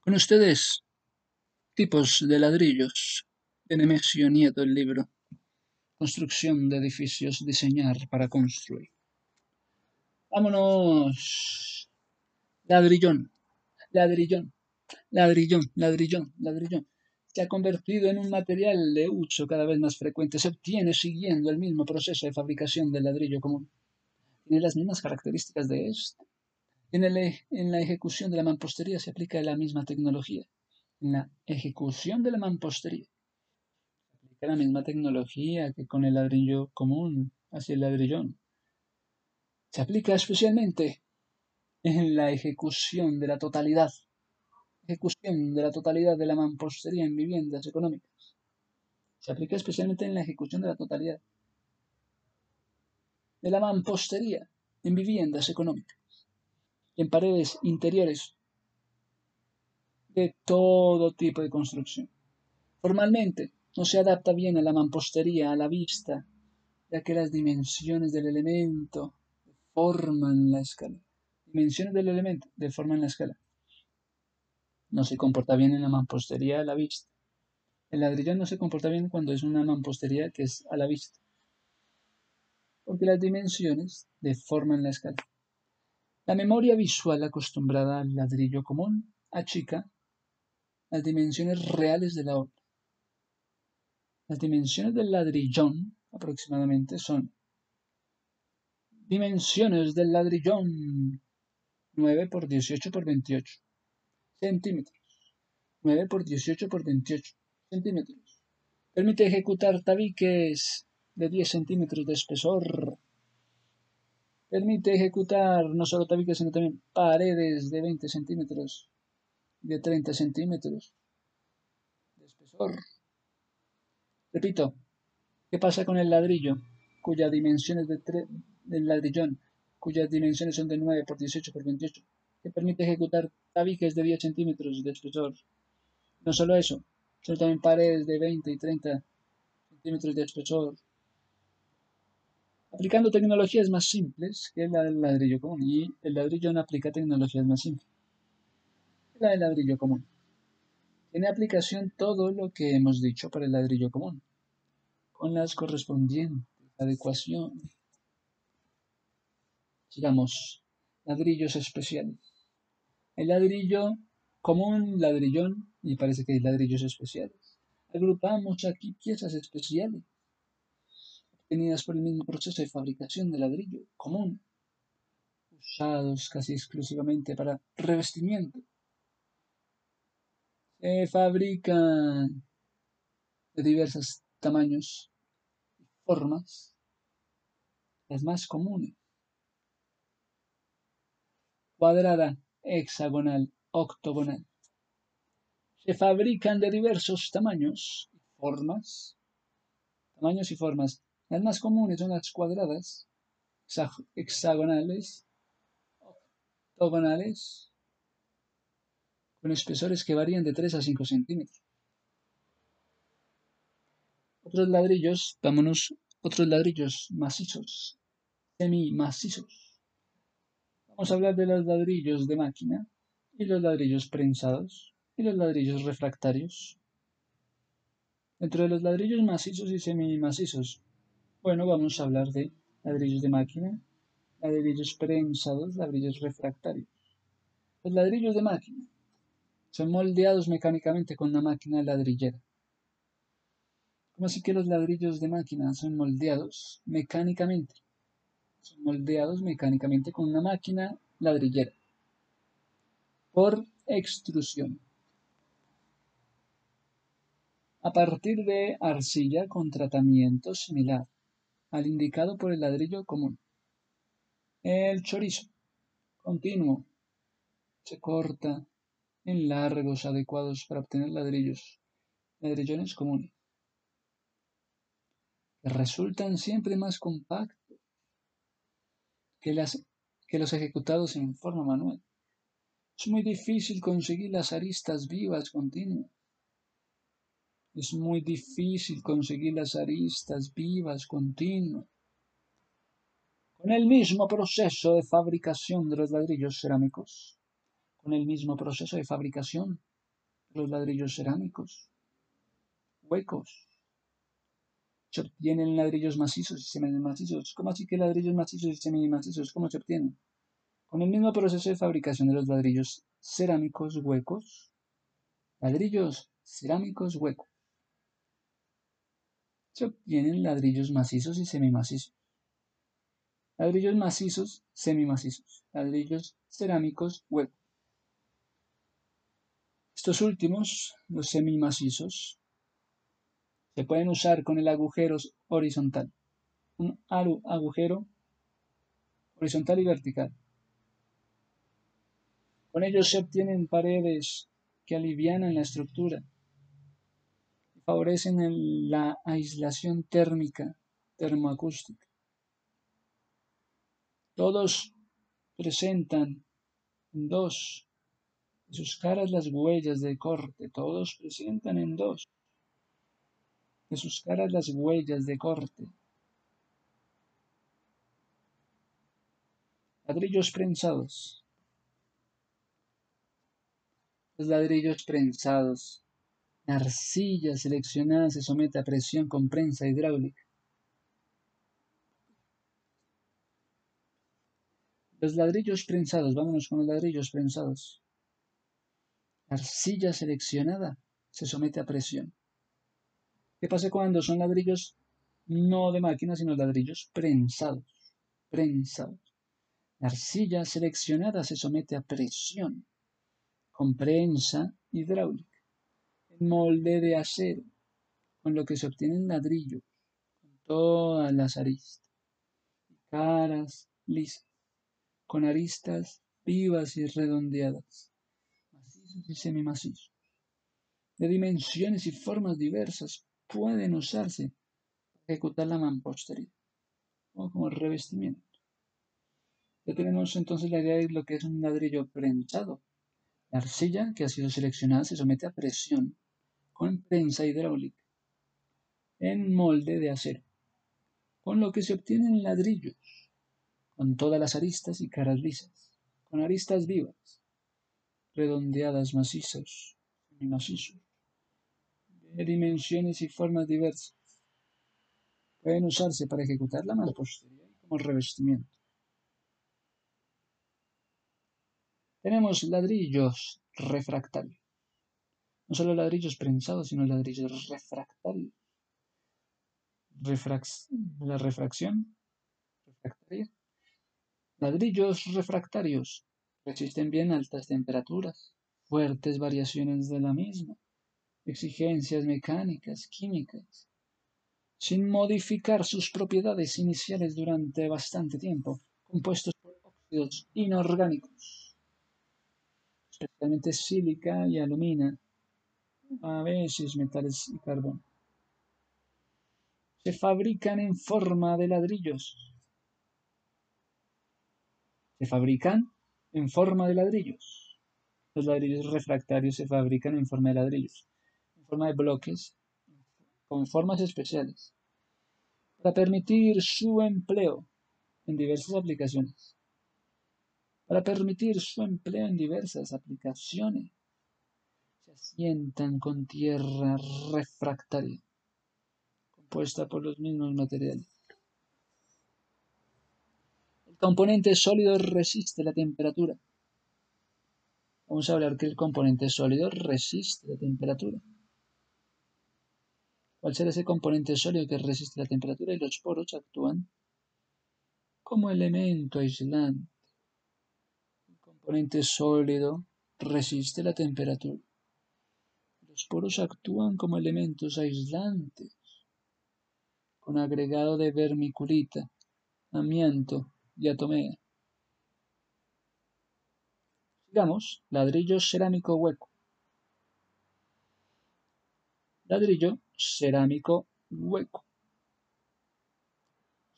Con ustedes, tipos de ladrillos. De Nemesio Nieto, el libro. Construcción de edificios, diseñar para construir. Vámonos. Ladrillón, ladrillón, ladrillón, ladrillón, ladrillón. Se ha convertido en un material de uso cada vez más frecuente. Se obtiene siguiendo el mismo proceso de fabricación del ladrillo común. Tiene las mismas características de este en, la ejecución de la mampostería se aplica la misma tecnología. En la ejecución de la mampostería se aplica la misma tecnología que con el ladrillo común hacia el ladrillón. Se aplica especialmente en la ejecución de la totalidad, ejecución de la totalidad de la mampostería en viviendas económicas. Se aplica especialmente en la ejecución de la totalidad de la mampostería en viviendas económicas en paredes interiores de todo tipo de construcción. Formalmente, no se adapta bien a la mampostería a la vista, ya que las dimensiones del elemento deforman la escala. Dimensiones del elemento deforman la escala. No se comporta bien en la mampostería a la vista. El ladrillón no se comporta bien cuando es una mampostería que es a la vista, porque las dimensiones deforman la escala. La memoria visual acostumbrada al ladrillo común achica las dimensiones reales de la obra. Las dimensiones del ladrillón aproximadamente son dimensiones del ladrillón 9 por 18 por 28 centímetros. 9 por 18 por 28 centímetros. Permite ejecutar tabiques de 10 centímetros de espesor Permite ejecutar no solo tabiques, sino también paredes de 20 centímetros, de 30 centímetros de espesor. Repito, ¿qué pasa con el ladrillo, cuyas dimensiones de del ladrillón, cuyas dimensiones son de 9 por 18 por 28, que permite ejecutar tabiques de 10 centímetros de espesor? No solo eso, sino también paredes de 20 y 30 centímetros de espesor aplicando tecnologías más simples que la del ladrillo común. Y el ladrillo no aplica tecnologías más simples que la del ladrillo común. Tiene aplicación todo lo que hemos dicho para el ladrillo común, con las correspondientes adecuaciones. Sigamos, ladrillos especiales. El ladrillo común, ladrillón, y parece que hay ladrillos especiales. Agrupamos aquí piezas especiales tenidas por el mismo proceso de fabricación de ladrillo común, usados casi exclusivamente para revestimiento. Se fabrican de diversos tamaños y formas, las más comunes. Cuadrada, hexagonal, octogonal. Se fabrican de diversos tamaños y formas, tamaños y formas las más comunes son las cuadradas, hexagonales, octogonales, con espesores que varían de 3 a 5 centímetros. Otros ladrillos, vámonos, otros ladrillos macizos, semi-macizos. Vamos a hablar de los ladrillos de máquina y los ladrillos prensados y los ladrillos refractarios. Dentro de los ladrillos macizos y semi-macizos bueno, vamos a hablar de ladrillos de máquina, ladrillos prensados, ladrillos refractarios. Los ladrillos de máquina son moldeados mecánicamente con una máquina ladrillera. ¿Cómo así que los ladrillos de máquina son moldeados mecánicamente? Son moldeados mecánicamente con una máquina ladrillera por extrusión. A partir de arcilla con tratamiento similar al indicado por el ladrillo común. El chorizo continuo se corta en largos adecuados para obtener ladrillos, ladrillones comunes, que resultan siempre más compactos que, que los ejecutados en forma manual. Es muy difícil conseguir las aristas vivas continuas es muy difícil conseguir las aristas vivas continuas. Con el mismo proceso de fabricación de los ladrillos cerámicos, con el mismo proceso de fabricación de los ladrillos cerámicos huecos. Se obtienen ladrillos macizos y semimacizos. ¿Cómo así que ladrillos macizos y semimacizos? ¿Cómo se obtienen? Con el mismo proceso de fabricación de los ladrillos cerámicos huecos. Ladrillos cerámicos huecos. Se obtienen ladrillos macizos y semimacizos. Ladrillos macizos, semimacizos. Ladrillos cerámicos huecos. Estos últimos, los semimacizos, se pueden usar con el agujero horizontal. Un agujero horizontal y vertical. Con ellos se obtienen paredes que alivianan la estructura favorecen la aislación térmica, termoacústica. Todos presentan en dos de sus caras las huellas de corte, todos presentan en dos de sus caras las huellas de corte. Ladrillos prensados. Los ladrillos prensados. La arcilla seleccionada se somete a presión con prensa hidráulica. Los ladrillos prensados, vámonos con los ladrillos prensados. La arcilla seleccionada se somete a presión. ¿Qué pasa cuando son ladrillos no de máquina, sino ladrillos prensados? Prensados. La arcilla seleccionada se somete a presión con prensa hidráulica molde de acero, con lo que se obtienen ladrillos con todas las aristas caras lisas, con aristas vivas y redondeadas, macizos y semimacizos, de dimensiones y formas diversas, pueden usarse para ejecutar la mampostería o como revestimiento. Ya tenemos entonces la idea de lo que es un ladrillo prensado. La arcilla que ha sido seleccionada se somete a presión con prensa hidráulica en molde de acero, con lo que se obtienen ladrillos con todas las aristas y caras lisas, con aristas vivas, redondeadas macizos macizos de dimensiones y formas diversas. Pueden usarse para ejecutar la mampostería como revestimiento. Tenemos ladrillos refractarios. No solo ladrillos prensados, sino ladrillos refractarios. la refracción refractaria. Ladrillos refractarios resisten bien altas temperaturas, fuertes variaciones de la misma exigencias mecánicas, químicas, sin modificar sus propiedades iniciales durante bastante tiempo, compuestos por óxidos inorgánicos, especialmente sílica y alumina, a veces metales y carbón. Se fabrican en forma de ladrillos. Se fabrican en forma de ladrillos. Los ladrillos refractarios se fabrican en forma de ladrillos forma de bloques con formas especiales para permitir su empleo en diversas aplicaciones. Para permitir su empleo en diversas aplicaciones, se asientan con tierra refractaria, compuesta por los mismos materiales. El componente sólido resiste la temperatura. Vamos a hablar que el componente sólido resiste la temperatura. ¿Cuál será ese componente sólido que resiste la temperatura y los poros actúan como elemento aislante. El componente sólido resiste la temperatura. Los poros actúan como elementos aislantes con agregado de vermiculita, amianto y atomea. Sigamos, ladrillo cerámico hueco. Ladrillo cerámico hueco.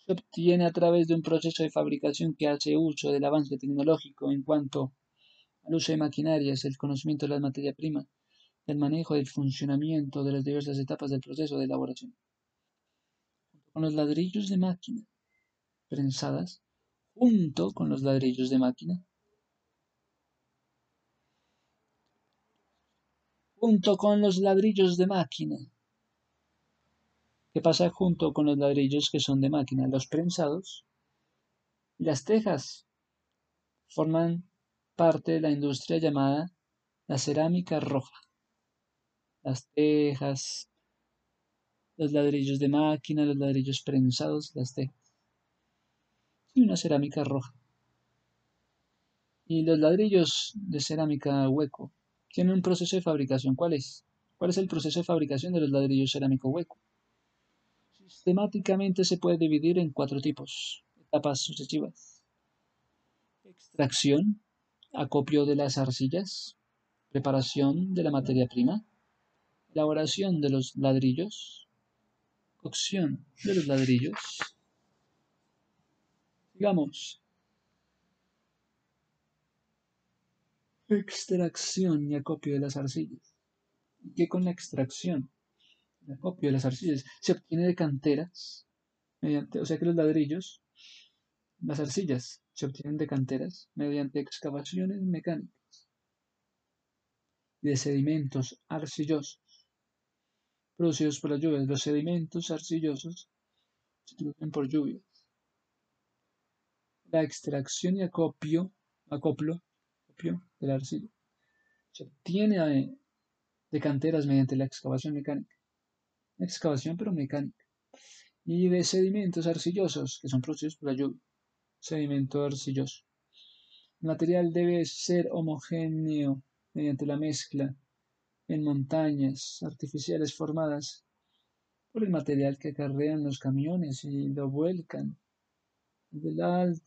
Se obtiene a través de un proceso de fabricación que hace uso del avance tecnológico en cuanto al uso de maquinarias, el conocimiento de la materia prima, el manejo del funcionamiento de las diversas etapas del proceso de elaboración. con los ladrillos de máquina prensadas, junto con los ladrillos de máquina, junto con los ladrillos de máquina. ¿Qué pasa junto con los ladrillos que son de máquina? Los prensados las tejas forman parte de la industria llamada la cerámica roja. Las tejas, los ladrillos de máquina, los ladrillos prensados, las tejas. Y una cerámica roja. Y los ladrillos de cerámica hueco tienen un proceso de fabricación. ¿Cuál es? ¿Cuál es el proceso de fabricación de los ladrillos cerámico hueco? Sistemáticamente se puede dividir en cuatro tipos, etapas sucesivas. Extracción, acopio de las arcillas, preparación de la materia prima, elaboración de los ladrillos, cocción de los ladrillos. Digamos, extracción y acopio de las arcillas. ¿Qué con la extracción? El acopio de las arcillas se obtiene de canteras, o sea que los ladrillos, las arcillas se obtienen de canteras mediante excavaciones mecánicas y de sedimentos arcillosos producidos por las lluvias. Los sedimentos arcillosos se producen por lluvias. La extracción y acopio, acoplo, acopio de la arcilla se obtiene de canteras mediante la excavación mecánica. Excavación pero mecánica. Y de sedimentos arcillosos que son producidos por la lluvia. Sedimento arcilloso. El material debe ser homogéneo mediante la mezcla en montañas artificiales formadas por el material que acarrean los camiones y lo vuelcan de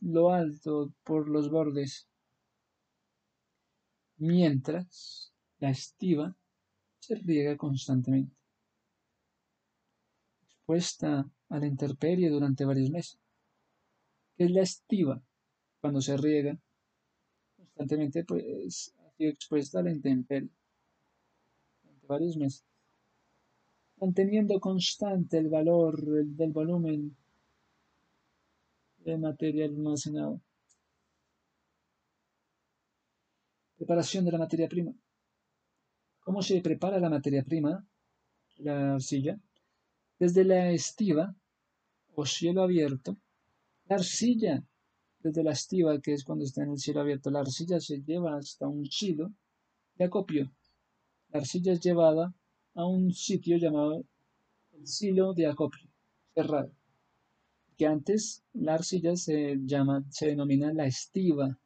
lo alto por los bordes, mientras la estiva se riega constantemente, expuesta a la intemperie durante varios meses. ¿Qué es la estiva? Cuando se riega constantemente, pues ha sido expuesta a la intemperie varios meses, manteniendo constante el valor del volumen de material almacenado. Preparación de la materia prima. ¿Cómo se prepara la materia prima? La arcilla. Desde la estiva o cielo abierto. La arcilla, desde la estiva, que es cuando está en el cielo abierto, la arcilla se lleva hasta un silo de acopio la arcilla es llevada a un sitio llamado el silo de acopio, cerrado, que antes la arcilla se llama, se denomina la estiva,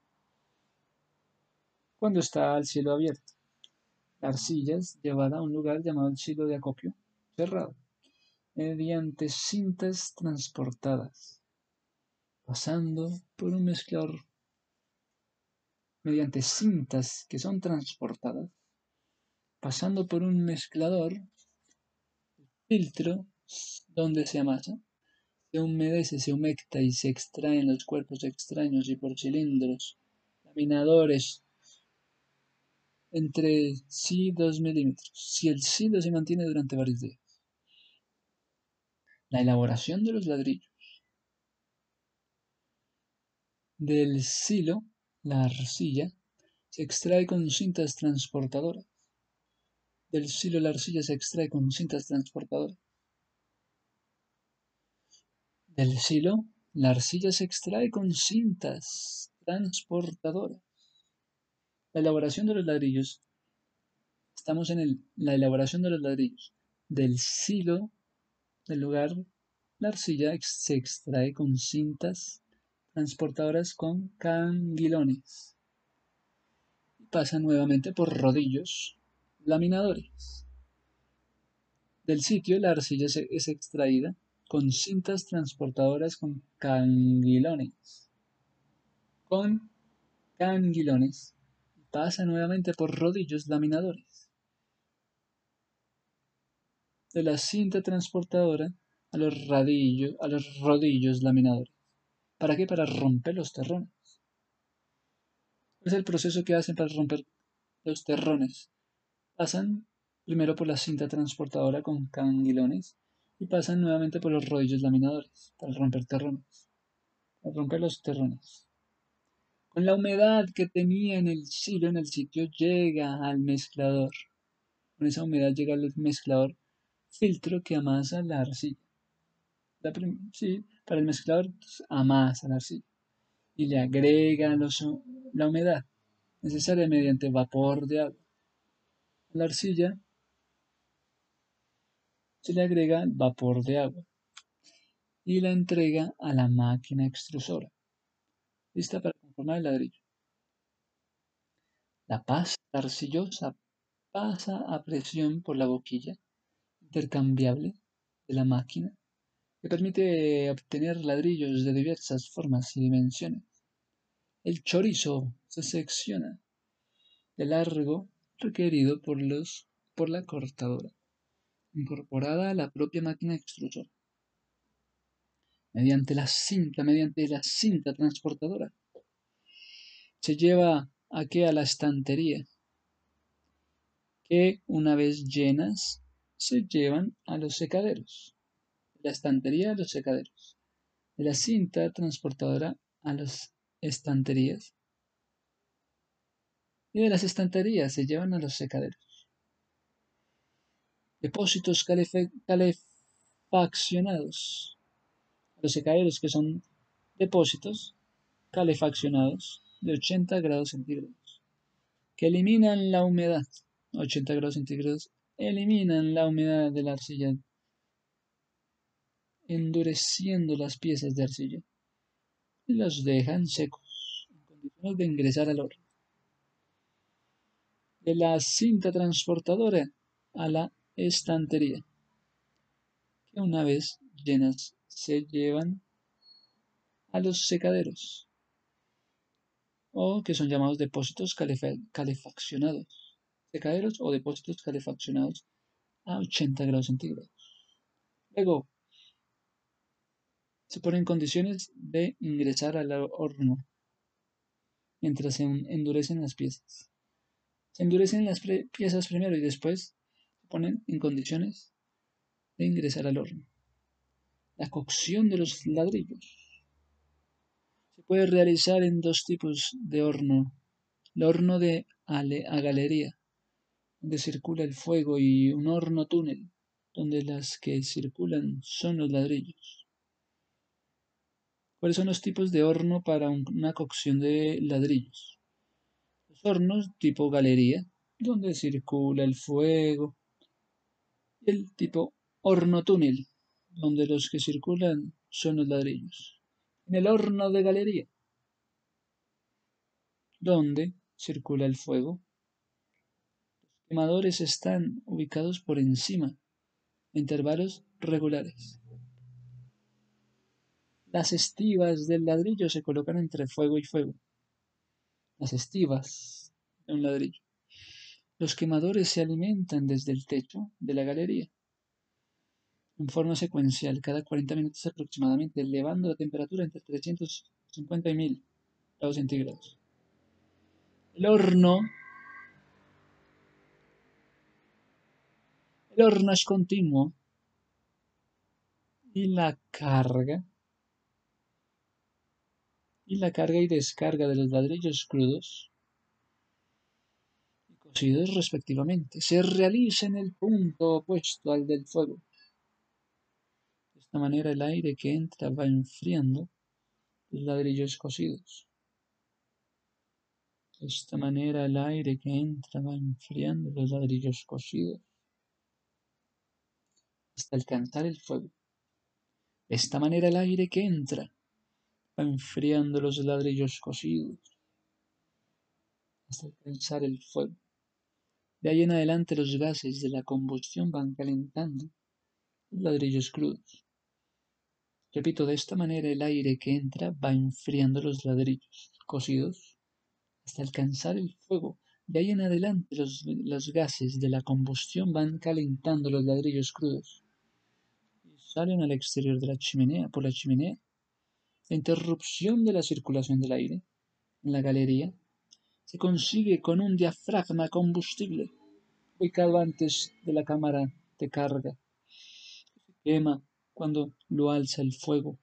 cuando está al cielo abierto. La arcilla es llevada a un lugar llamado el silo de acopio, cerrado, mediante cintas transportadas, pasando por un mezclador, mediante cintas que son transportadas pasando por un mezclador, filtro donde se amasa, se humedece, se humecta y se extraen los cuerpos extraños y por cilindros, laminadores entre sí 2 milímetros, si el silo se mantiene durante varios días. La elaboración de los ladrillos. Del silo, la arcilla, se extrae con cintas transportadoras del silo la arcilla se extrae con cintas transportadoras. Del silo, la arcilla se extrae con cintas transportadoras. La elaboración de los ladrillos. Estamos en la elaboración de los ladrillos. Del silo, del lugar, la arcilla se extrae con cintas transportadoras con canguilones. Pasa nuevamente por rodillos laminadores. Del sitio la arcilla es extraída con cintas transportadoras con canguilones. Con canguilones pasa nuevamente por rodillos laminadores. De la cinta transportadora a los, a los rodillos laminadores. ¿Para qué? Para romper los terrones. Es el proceso que hacen para romper los terrones Pasan primero por la cinta transportadora con canguilones y pasan nuevamente por los rodillos laminadores para romper terrones, para romper los terrones. Con la humedad que tenía en el silo en el sitio llega al mezclador. Con esa humedad llega el mezclador filtro que amasa la arcilla. sí, para el mezclador pues, amasa la arcilla y le agrega la humedad necesaria mediante vapor de agua. La arcilla se le agrega vapor de agua y la entrega a la máquina extrusora, lista para conformar el ladrillo. La pasta arcillosa pasa a presión por la boquilla intercambiable de la máquina que permite obtener ladrillos de diversas formas y dimensiones. El chorizo se secciona de largo requerido por, los, por la cortadora, incorporada a la propia máquina extrusora. Mediante la cinta, mediante la cinta transportadora, se lleva aquí a la estantería, que una vez llenas se llevan a los secaderos la estantería a los secaderos, de la cinta transportadora a las estanterías y de las estanterías se llevan a los secaderos. Depósitos calefaccionados. Los secaderos que son depósitos calefaccionados de 80 grados centígrados, que eliminan la humedad. 80 grados centígrados eliminan la humedad de la arcilla endureciendo las piezas de arcilla y los dejan secos, en condiciones de ingresar al horno. De la cinta transportadora a la estantería, que una vez llenas se llevan a los secaderos, o que son llamados depósitos calefaccionados, secaderos o depósitos calefaccionados a 80 grados centígrados. Luego, se pone en condiciones de ingresar al horno mientras se endurecen las piezas. Se endurecen las piezas primero y después se ponen en condiciones de ingresar al horno. La cocción de los ladrillos se puede realizar en dos tipos de horno. El horno de a galería, donde circula el fuego, y un horno túnel, donde las que circulan son los ladrillos. ¿Cuáles son los tipos de horno para una cocción de ladrillos? Hornos tipo galería, donde circula el fuego. El tipo horno túnel, donde los que circulan son los ladrillos. En el horno de galería, donde circula el fuego. Los quemadores están ubicados por encima, a intervalos regulares. Las estivas del ladrillo se colocan entre fuego y fuego. Las estivas de un ladrillo. Los quemadores se alimentan desde el techo de la galería en forma secuencial cada 40 minutos aproximadamente, elevando la temperatura entre 350 y 1000 grados centígrados. El horno el horno es continuo y la carga y la carga y descarga de los ladrillos crudos y cocidos respectivamente se realiza en el punto opuesto al del fuego. De esta manera el aire que entra va enfriando los ladrillos cocidos. De esta manera el aire que entra va enfriando los ladrillos cocidos hasta alcanzar el fuego. De esta manera el aire que entra va enfriando los ladrillos cocidos hasta alcanzar el fuego. De ahí en adelante los gases de la combustión van calentando los ladrillos crudos. Repito, de esta manera el aire que entra va enfriando los ladrillos cocidos hasta alcanzar el fuego. De ahí en adelante los, los gases de la combustión van calentando los ladrillos crudos y salen al exterior de la chimenea, por la chimenea interrupción de la circulación del aire en la galería se consigue con un diafragma combustible ubicado antes de la cámara de carga. Se quema cuando lo alza el fuego.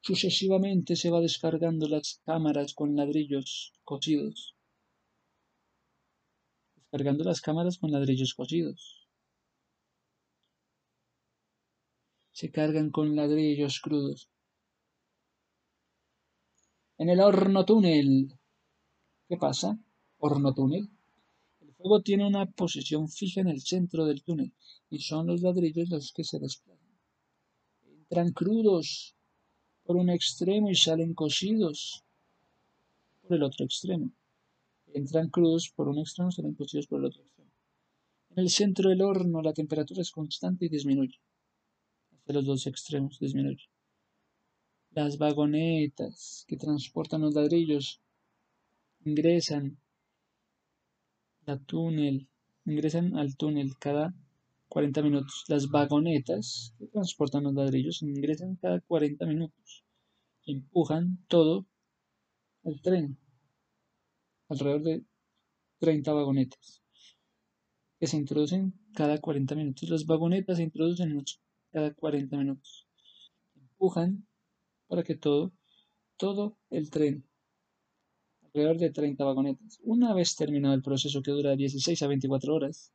Sucesivamente se va descargando las cámaras con ladrillos cocidos. cargando las cámaras con ladrillos cocidos. Se cargan con ladrillos crudos. En el horno túnel. ¿Qué pasa? Horno túnel. El fuego tiene una posición fija en el centro del túnel y son los ladrillos los que se desplazan. Entran crudos por un extremo y salen cocidos por el otro extremo. Entran crudos por un extremo y salen cocidos por el otro extremo. En el centro del horno la temperatura es constante y disminuye. Hacia los dos extremos disminuye. Las vagonetas que transportan los ladrillos ingresan al túnel, ingresan al túnel cada 40 minutos. Las vagonetas que transportan los ladrillos ingresan cada 40 minutos. Empujan todo el tren. Alrededor de 30 vagonetas que se introducen cada 40 minutos. Las vagonetas se introducen cada 40 minutos. Empujan para que todo, todo el tren, alrededor de 30 vagonetas, una vez terminado el proceso que dura 16 a 24 horas,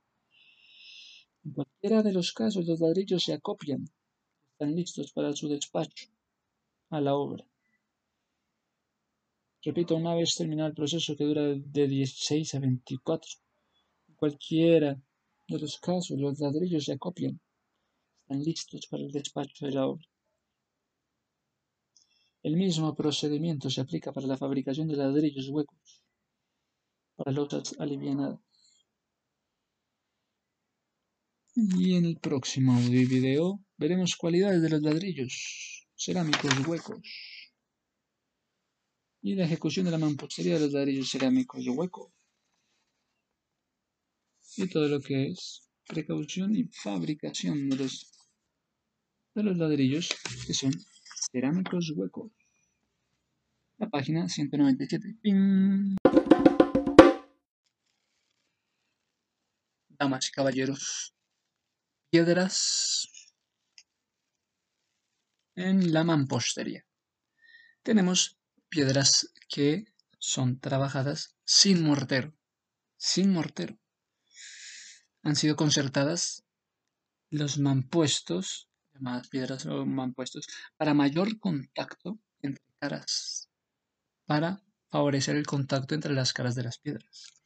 en cualquiera de los casos, los ladrillos se acopian, están listos para su despacho a la obra. Repito, una vez terminado el proceso que dura de 16 a 24, en cualquiera de los casos, los ladrillos se acopian, están listos para el despacho de la obra. El mismo procedimiento se aplica para la fabricación de ladrillos huecos, para losas alivianadas. Y en el próximo video veremos cualidades de los ladrillos cerámicos huecos y la ejecución de la mampostería de los ladrillos cerámicos huecos y todo lo que es precaución y fabricación de los, de los ladrillos que son cerámicos huecos. La página 197. Damas y caballeros, piedras en la mampostería. Tenemos piedras que son trabajadas sin mortero, sin mortero. Han sido concertadas los mampuestos, llamadas piedras o mampuestos, para mayor contacto entre caras, para favorecer el contacto entre las caras de las piedras.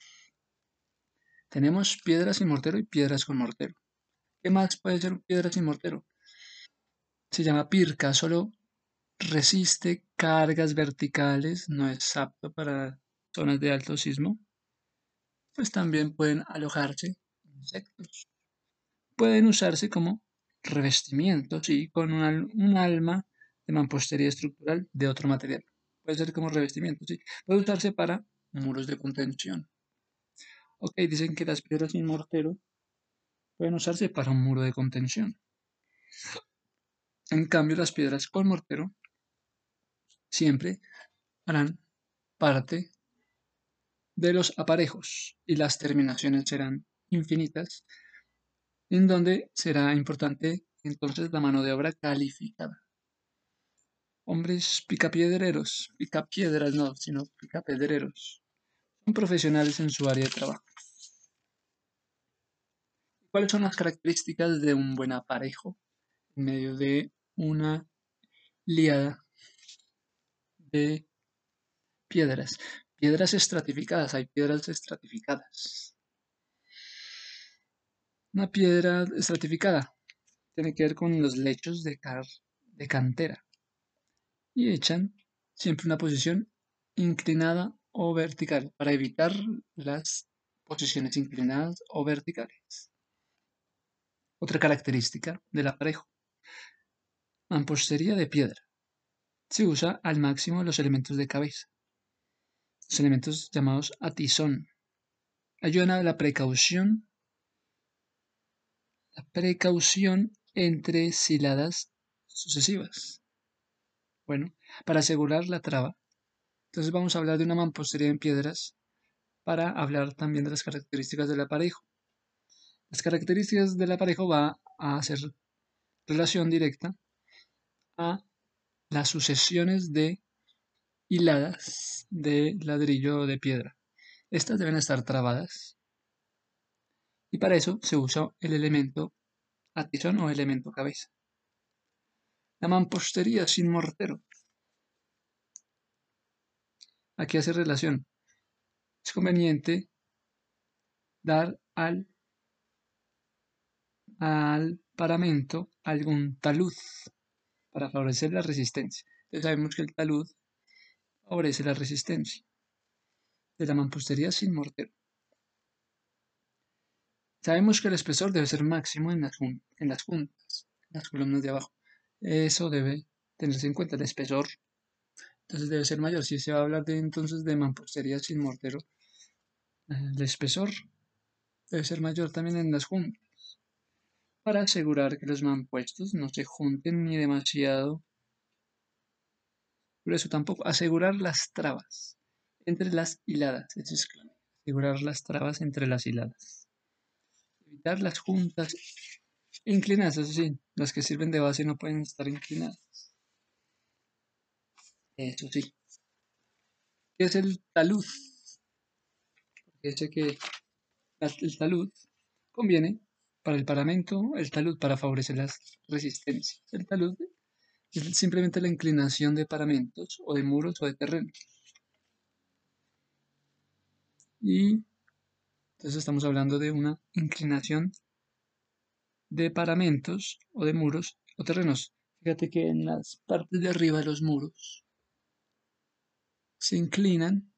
Tenemos piedras sin mortero y piedras con mortero. ¿Qué más puede ser piedra sin mortero? Se llama pirca, solo resiste cargas verticales, no es apto para zonas de alto sismo. Pues también pueden alojarse insectos. Pueden usarse como revestimiento, sí, con un, alma de mampostería estructural de otro material. Puede ser como revestimiento, sí. Puede usarse para muros de contención. Ok, dicen que las piedras sin mortero pueden usarse para un muro de contención. En cambio, las piedras con mortero siempre harán parte de los aparejos y las terminaciones serán infinitas, en donde será importante entonces la mano de obra calificada. Hombres picapiedreros, picapiedras no, sino picapedreros, son profesionales en su área de trabajo. ¿Cuáles son las características de un buen aparejo en medio de una liada de piedras? Piedras estratificadas, hay piedras estratificadas. Una piedra estratificada tiene que ver con los lechos de, de cantera y echan siempre una posición inclinada o vertical para evitar las posiciones inclinadas o verticales. Otra característica del aparejo. Mampostería de piedra. Se usa al máximo los elementos de cabeza. Los elementos llamados atizón. Ayudan a la precaución. La precaución entre siladas sucesivas. Bueno, para asegurar la traba. Entonces vamos a hablar de una mampostería en piedras para hablar también de las características del aparejo. Las características del aparejo va a hacer relación directa a las sucesiones de hiladas de ladrillo de piedra. Estas deben estar trabadas Y para eso se usa el elemento atizón o elemento cabeza. La mampostería sin mortero. Aquí hace relación. Es conveniente dar al, al paramento algún talud para favorecer la resistencia. Entonces sabemos que el talud favorece la resistencia de la mampostería sin mortero. Sabemos que el espesor debe ser máximo en las, juntas, en las columnas de abajo. Eso debe tenerse en cuenta, el espesor. Entonces debe ser mayor. Si se va a hablar de entonces de mampostería sin mortero, el espesor debe ser mayor también en las juntas para asegurar que los mampuestos no se junten ni demasiado. Por eso tampoco asegurar las trabas entre las hiladas. Eso es clave. Asegurar las trabas entre las hiladas. Las juntas inclinadas, eso sí, las que sirven de base no pueden estar inclinadas. Eso sí. ¿Qué es el talud? Sé que el talud conviene para el paramento, el talud para favorecer las resistencias. El talud es simplemente la inclinación de paramentos o de muros o de terrenos. Y entonces estamos hablando de una inclinación de paramentos o de muros o terrenos. Fíjate que en las partes de arriba de los muros se inclinan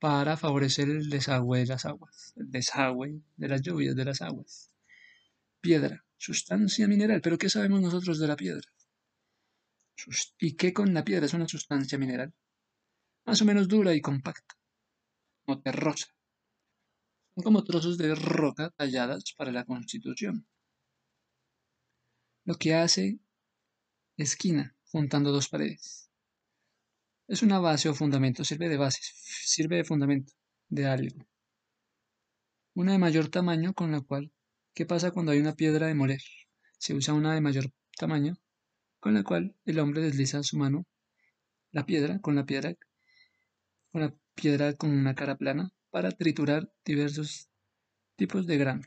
para favorecer el desagüe de las aguas, el desagüe de las lluvias de las aguas. Piedra, sustancia mineral. ¿Pero qué sabemos nosotros de la piedra? ¿Y qué con la piedra es una sustancia mineral? Más o menos dura y compacta, no terrosa. Como trozos de roca talladas para la constitución. Lo que hace esquina juntando dos paredes. Es una base o fundamento, sirve de base, sirve de fundamento de algo. Una de mayor tamaño con la cual, ¿qué pasa cuando hay una piedra de moler? Se usa una de mayor tamaño con la cual el hombre desliza su mano, la piedra, con la piedra, con la piedra con una cara plana, para triturar diversos tipos de grano.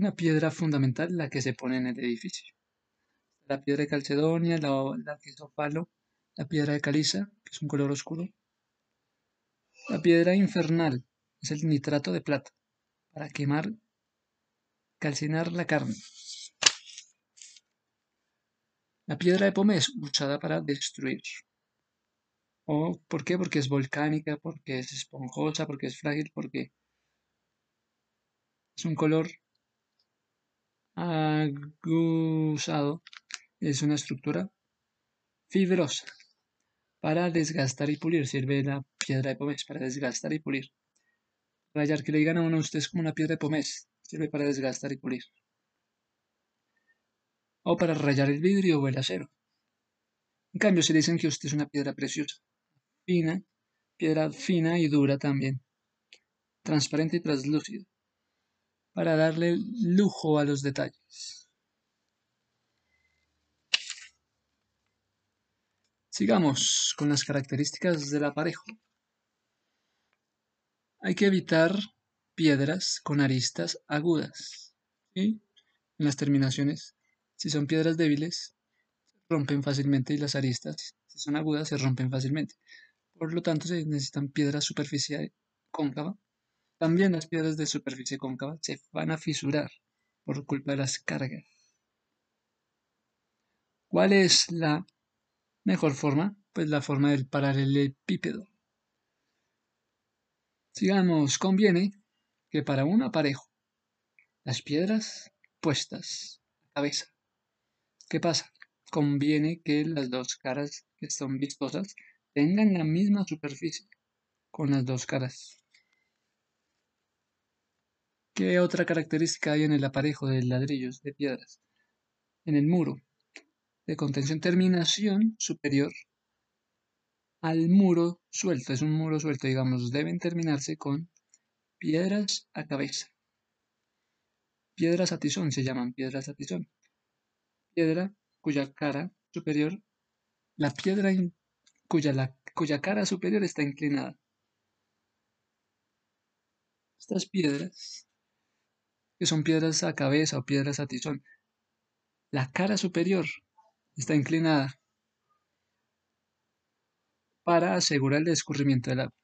Una piedra fundamental la que se pone en el edificio la piedra de calcedonia, la, la la piedra de caliza, que es un color oscuro. La piedra infernal es el nitrato de plata, para quemar, calcinar la carne. La piedra de pomés, usada para destruir. ¿O por qué? Porque es volcánica, porque es esponjosa, porque es frágil, porque es un color aguzado es una estructura fibrosa. Para desgastar y pulir sirve la piedra de pomés, para desgastar y pulir. Rayar, que le digan a uno, usted es como una piedra de pomés, sirve para desgastar y pulir. O para rayar el vidrio o el acero. En cambio, se dicen que usted es una piedra preciosa, fina, piedra fina y dura también, transparente y translúcida, para darle lujo a los detalles. Sigamos con las características del aparejo. Hay que evitar piedras con aristas agudas. En las terminaciones, si son piedras débiles, rompen fácilmente y las aristas, si son agudas, se rompen fácilmente. Por lo tanto, se necesitan piedras superficie cóncava. También las piedras de superficie cóncava se van a fisurar por culpa de las cargas. ¿Cuál es la Mejor forma, pues la forma del paralelepípedo. Sigamos, conviene que para un aparejo, las piedras puestas a cabeza. ¿Qué pasa? Conviene que las dos caras que son vistosas tengan la misma superficie con las dos caras. ¿Qué otra característica hay en el aparejo de ladrillos de piedras? En el muro, de contención, terminación superior al muro suelto. Es un muro suelto, digamos, deben terminarse con piedras a cabeza. Piedras a tizón se llaman piedras a tizón. Piedra cuya cara superior, la piedra cuya, la, cuya cara superior está inclinada. Estas piedras, que son piedras a cabeza o piedras a tizón, la cara superior está inclinada para asegurar el escurrimiento del agua.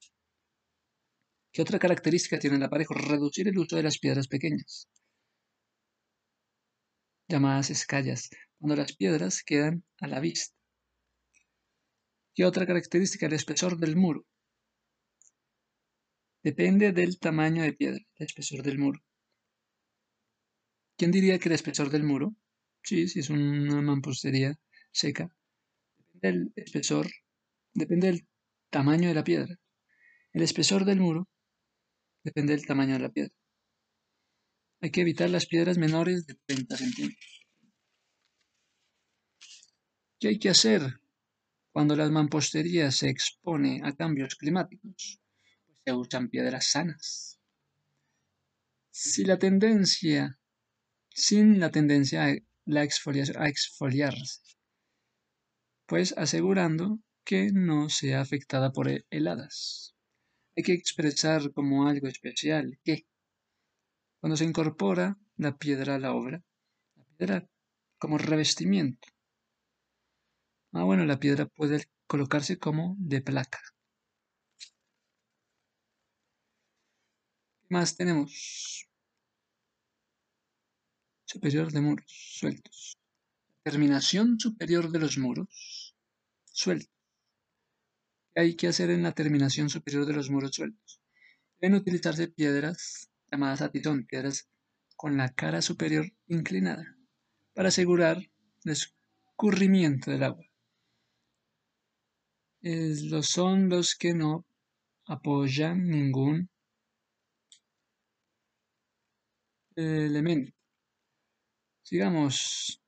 ¿Qué otra característica tiene el aparejo? Reducir el uso de las piedras pequeñas, llamadas escallas, cuando las piedras quedan a la vista. ¿Qué otra característica? El espesor del muro. Depende del tamaño de piedra, el espesor del muro. ¿Quién diría que el espesor del muro? Sí, si es una mampostería seca. Depende del espesor, depende del tamaño de la piedra. El espesor del muro depende del tamaño de la piedra. Hay que evitar las piedras menores de 30 centímetros. ¿Qué hay que hacer cuando la mampostería se expone a cambios climáticos? Pues se usan piedras sanas. Si la tendencia, sin la tendencia a, la a exfoliarse, pues asegurando que no sea afectada por heladas hay que expresar como algo especial que cuando se incorpora la piedra a la obra, la piedra como revestimiento. Ah, bueno, la piedra puede colocarse como de placa. ¿Qué más tenemos? Superior de muros sueltos. Terminación superior de los muros sueltos hay que hacer en la terminación superior de los muros sueltos. Deben utilizarse piedras llamadas atizón, piedras con la cara superior inclinada, para asegurar el escurrimiento del agua. Los son los que no apoyan ningún elemento. Sigamos.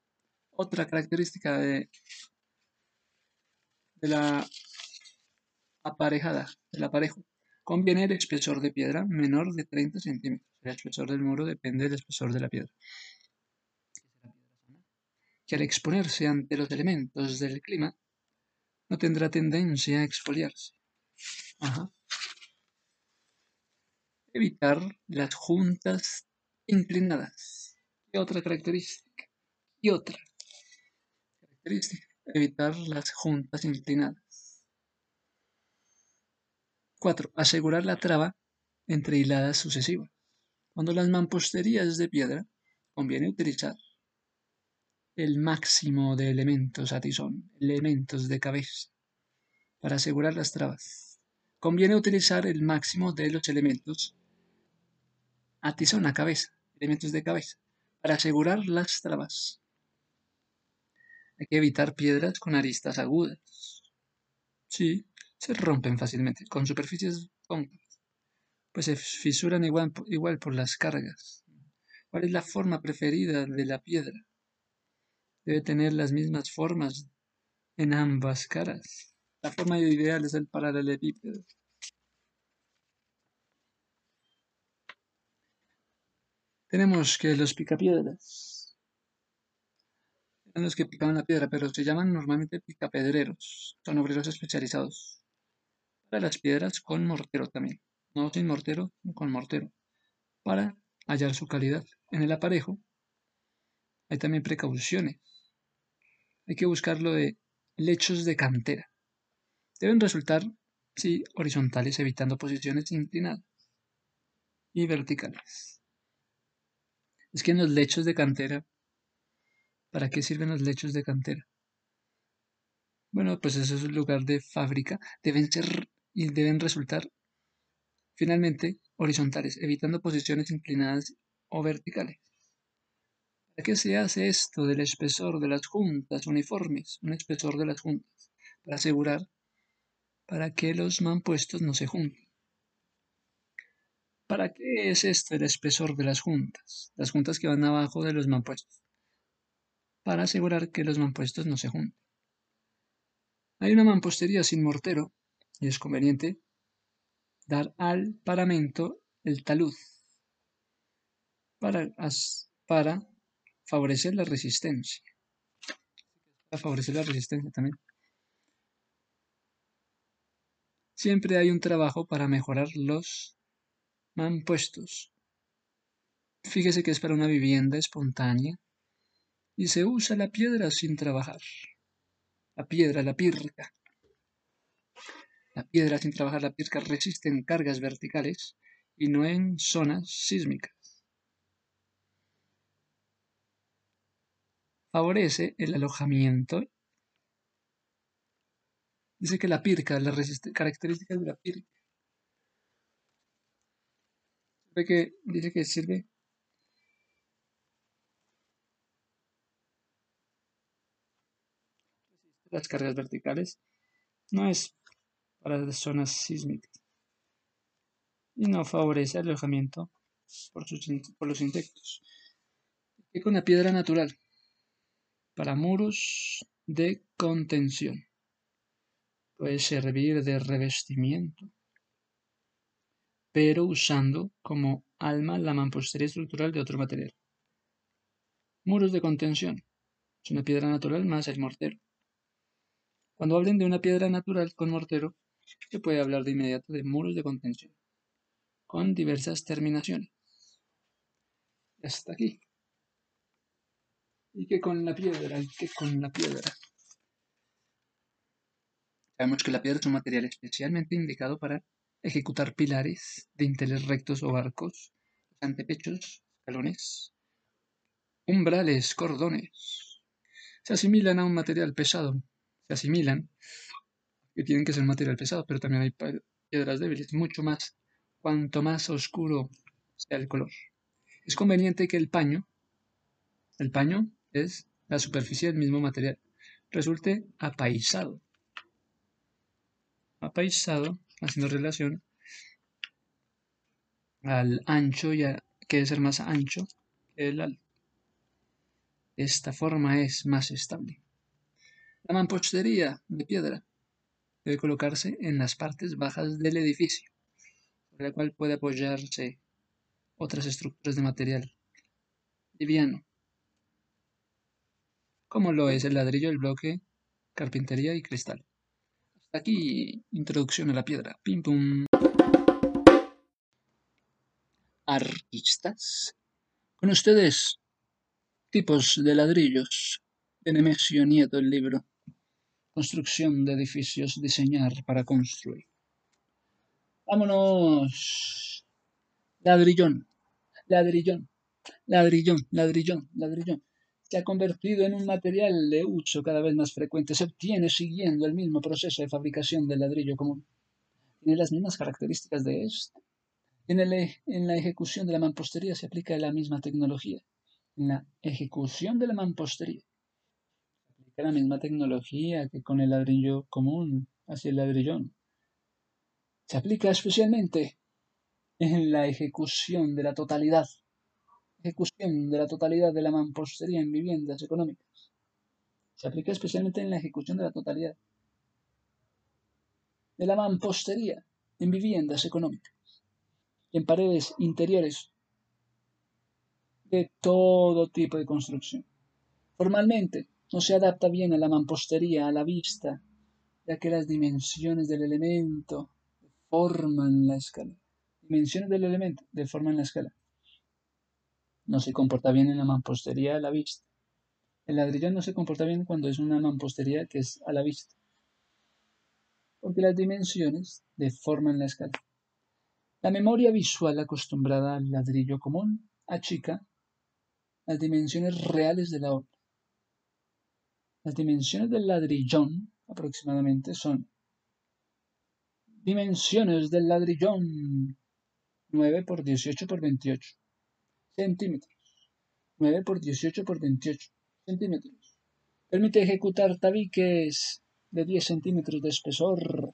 Otra característica de, la aparejada, el aparejo. Conviene el espesor de piedra menor de 30 centímetros. El espesor del muro depende del espesor de la piedra. Que al exponerse ante los elementos del clima, no tendrá tendencia a exfoliarse. Evitar las juntas inclinadas. ¿Qué otra característica? Y otra característica. Evitar las juntas inclinadas. 4. Asegurar la traba entre hiladas sucesivas. Cuando las mamposterías de piedra, conviene utilizar el máximo de elementos a tizón, elementos de cabeza, para asegurar las trabas. Conviene utilizar el máximo de los elementos a tizón, a cabeza, elementos de cabeza, para asegurar las trabas. Hay que evitar piedras con aristas agudas. Sí, se rompen fácilmente con superficies cóncavas, pues se fisuran igual, igual por las cargas. ¿Cuál es la forma preferida de la piedra? Debe tener las mismas formas en ambas caras. La forma ideal es el paralelepípedo. Tenemos que los picapiedras eran los que picaban la piedra, pero se llaman normalmente picapedreros. Son obreros especializados las piedras con mortero también, no sin mortero, con mortero, para hallar su calidad. En el aparejo hay también precauciones. Hay que buscar lo de lechos de cantera. Deben resultar, sí, horizontales, evitando posiciones inclinadas y verticales. Es que en los lechos de cantera, ¿para qué sirven los lechos de cantera? Bueno, pues eso es un lugar de fábrica. Deben ser y deben resultar finalmente horizontales, evitando posiciones inclinadas o verticales. ¿Para qué se hace esto del espesor de las juntas uniformes? Un espesor de las juntas, para asegurar para que los mampuestos no se junten. ¿Para qué es esto el espesor de las juntas? Las juntas que van abajo de los mampuestos. Para asegurar que los mampuestos no se junten. Hay una mampostería sin mortero y es conveniente dar al paramento el talud para, para favorecer la resistencia. Favorecer la resistencia también. Siempre hay un trabajo para mejorar los mampuestos. Fíjese que es para una vivienda espontánea y se usa la piedra sin trabajar. La piedra, la pirca. La piedra sin trabajar la pirca resiste en cargas verticales y no en zonas sísmicas. Favorece el alojamiento. Dice que la pirca, las características de la pirca. dice que sirve las cargas verticales. No es para zonas sísmicas y no favorece el alojamiento por, por los insectos. Y con la piedra natural para muros de contención. Puede servir de revestimiento, pero usando como alma la mampostería estructural de otro material. Muros de contención. Es una piedra natural más el mortero. Cuando hablen de una piedra natural con mortero, se puede hablar de inmediato de muros de contención, con diversas terminaciones. Hasta aquí. ¿Y qué con la piedra? ¿Y qué con la piedra? Sabemos que la piedra es un material especialmente indicado para ejecutar pilares, dinteles rectos o barcos, antepechos, escalones, umbrales, cordones. Se asimilan a un material pesado se asimilan, que tienen que ser material pesado, pero también hay piedras débiles, mucho más, cuanto más oscuro sea el color. Es conveniente que el paño, el paño es la superficie del mismo material, resulte apaisado. Apaisado, haciendo relación al ancho, ya que debe ser más ancho que el alto. Esta forma es más estable. La mampostería de piedra debe colocarse en las partes bajas del edificio, sobre la cual puede apoyarse otras estructuras de material liviano, como lo es el ladrillo, el bloque, carpintería y cristal. Hasta aquí, introducción a la piedra. Pim pum. Artistas. Con ustedes, tipos de ladrillos. De Nemesio Nieto, el libro. Construcción de edificios, diseñar para construir. Vámonos. Ladrillón, ladrillón, ladrillón, ladrillón, ladrillón. Se ha convertido en un material de uso cada vez más frecuente. Se obtiene siguiendo el mismo proceso de fabricación del ladrillo común. Tiene las mismas características de este. En, en la ejecución de la mampostería se aplica la misma tecnología. En la ejecución de la mampostería la misma tecnología que con el ladrillo común, así el ladrillón. Se aplica especialmente en la ejecución de la totalidad, ejecución de la totalidad de la mampostería en viviendas económicas. Se aplica especialmente en la ejecución de la totalidad de la mampostería en viviendas económicas en paredes interiores de todo tipo de construcción. Formalmente, no se adapta bien a la mampostería, a la vista, ya que las dimensiones del elemento deforman la escala. Dimensiones del elemento deforman la escala. No se comporta bien en la mampostería a la vista. El ladrillón no se comporta bien cuando es una mampostería que es a la vista. Porque las dimensiones deforman la escala. La memoria visual acostumbrada al ladrillo común achica las dimensiones reales de la obra. Las dimensiones del ladrillón aproximadamente son dimensiones del ladrillón 9 por 18 por 28 centímetros. 9 por 18 por 28 centímetros. Permite ejecutar tabiques de 10 centímetros de espesor.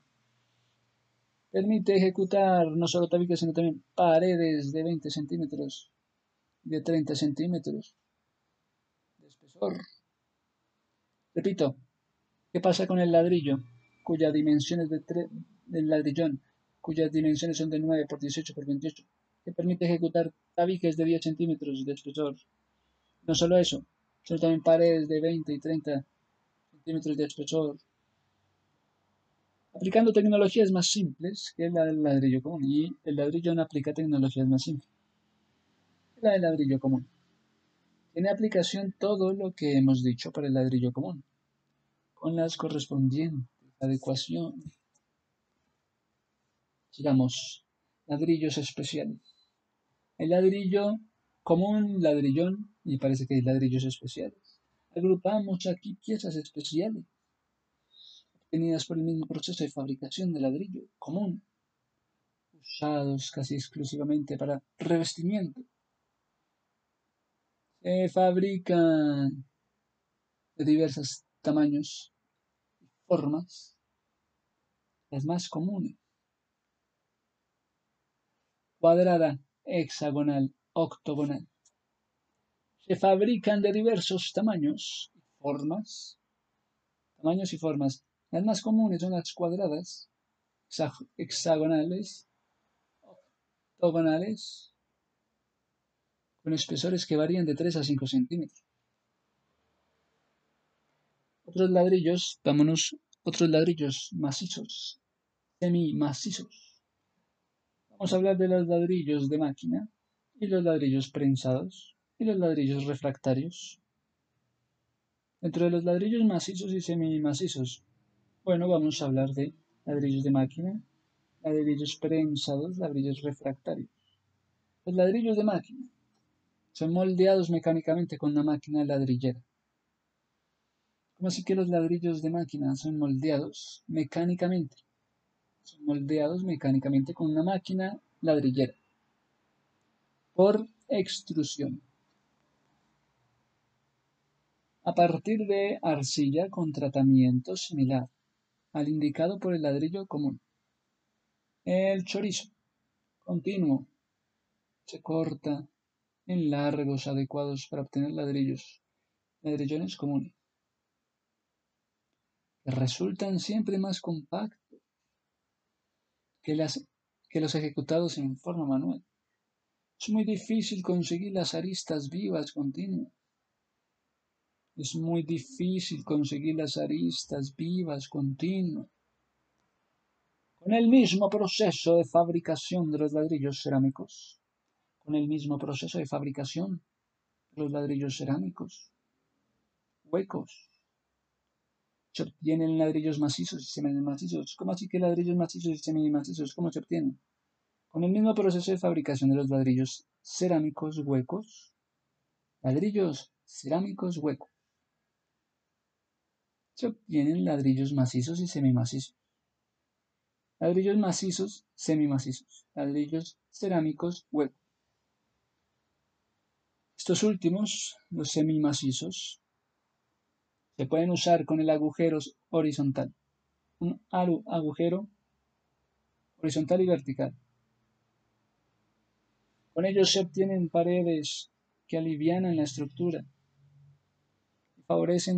Permite ejecutar no solo tabiques, sino también paredes de 20 centímetros, de 30 centímetros de espesor. Repito, ¿qué pasa con el ladrillo, cuyas dimensiones de del ladrillón, cuyas dimensiones son de 9 por 18 por 28, que permite ejecutar tabiques de 10 centímetros de espesor? No solo eso, sino también paredes de 20 y 30 centímetros de espesor. aplicando tecnologías más simples que la del ladrillo común. Y el ladrillo no aplica tecnologías más simples que la del ladrillo común. Tiene aplicación todo lo que hemos dicho para el ladrillo común, con las correspondientes adecuaciones. Ladrillos especiales. El ladrillo común, ladrillón, y parece que hay ladrillos especiales. Agrupamos aquí piezas especiales obtenidas por el mismo proceso de fabricación de ladrillo común, usados casi exclusivamente para revestimiento. Se fabrican de diversos tamaños y formas, las más comunes. Cuadrada, hexagonal, octogonal. Se fabrican de diversos tamaños y formas. Tamaños y formas. Las más comunes son las cuadradas, hexagonales, octogonales, con espesores que varían de 3 a 5 centímetros. Otros ladrillos, vámonos, otros ladrillos macizos, semi-macizos. Vamos a hablar de los ladrillos de máquina y los ladrillos prensados y los ladrillos refractarios. Dentro de los ladrillos macizos y semi-macizos, bueno, vamos a hablar de ladrillos de máquina, ladrillos prensados, ladrillos refractarios. Los ladrillos de máquina son moldeados mecánicamente con una máquina ladrillera. ¿Cómo así que los ladrillos de máquina son moldeados mecánicamente? Son moldeados mecánicamente con una máquina ladrillera por extrusión. A partir de arcilla con tratamiento similar al indicado por el ladrillo común. El chorizo continuo se corta en largos adecuados para obtener ladrillos, ladrillones comunes, que resultan siempre más compactos que, las, que los ejecutados en forma manual. Es muy difícil conseguir las aristas vivas continuas es muy difícil conseguir las aristas vivas continuas. Con el mismo proceso de fabricación de los ladrillos cerámicos, con el mismo proceso de fabricación de los ladrillos cerámicos, huecos, se obtienen ladrillos macizos y semimacizos. ¿Cómo así que ladrillos macizos y semimacizos? ¿Cómo se obtienen? Con el mismo proceso de fabricación de los ladrillos cerámicos huecos, ladrillos cerámicos huecos se obtienen ladrillos macizos y semimacizos. Ladrillos macizos, semimacizos. Ladrillos cerámicos, huecos. Estos últimos, los semimacizos, se pueden usar con el agujero horizontal. Un agujero horizontal y vertical. Con ellos se obtienen paredes que alivianan la estructura favorecen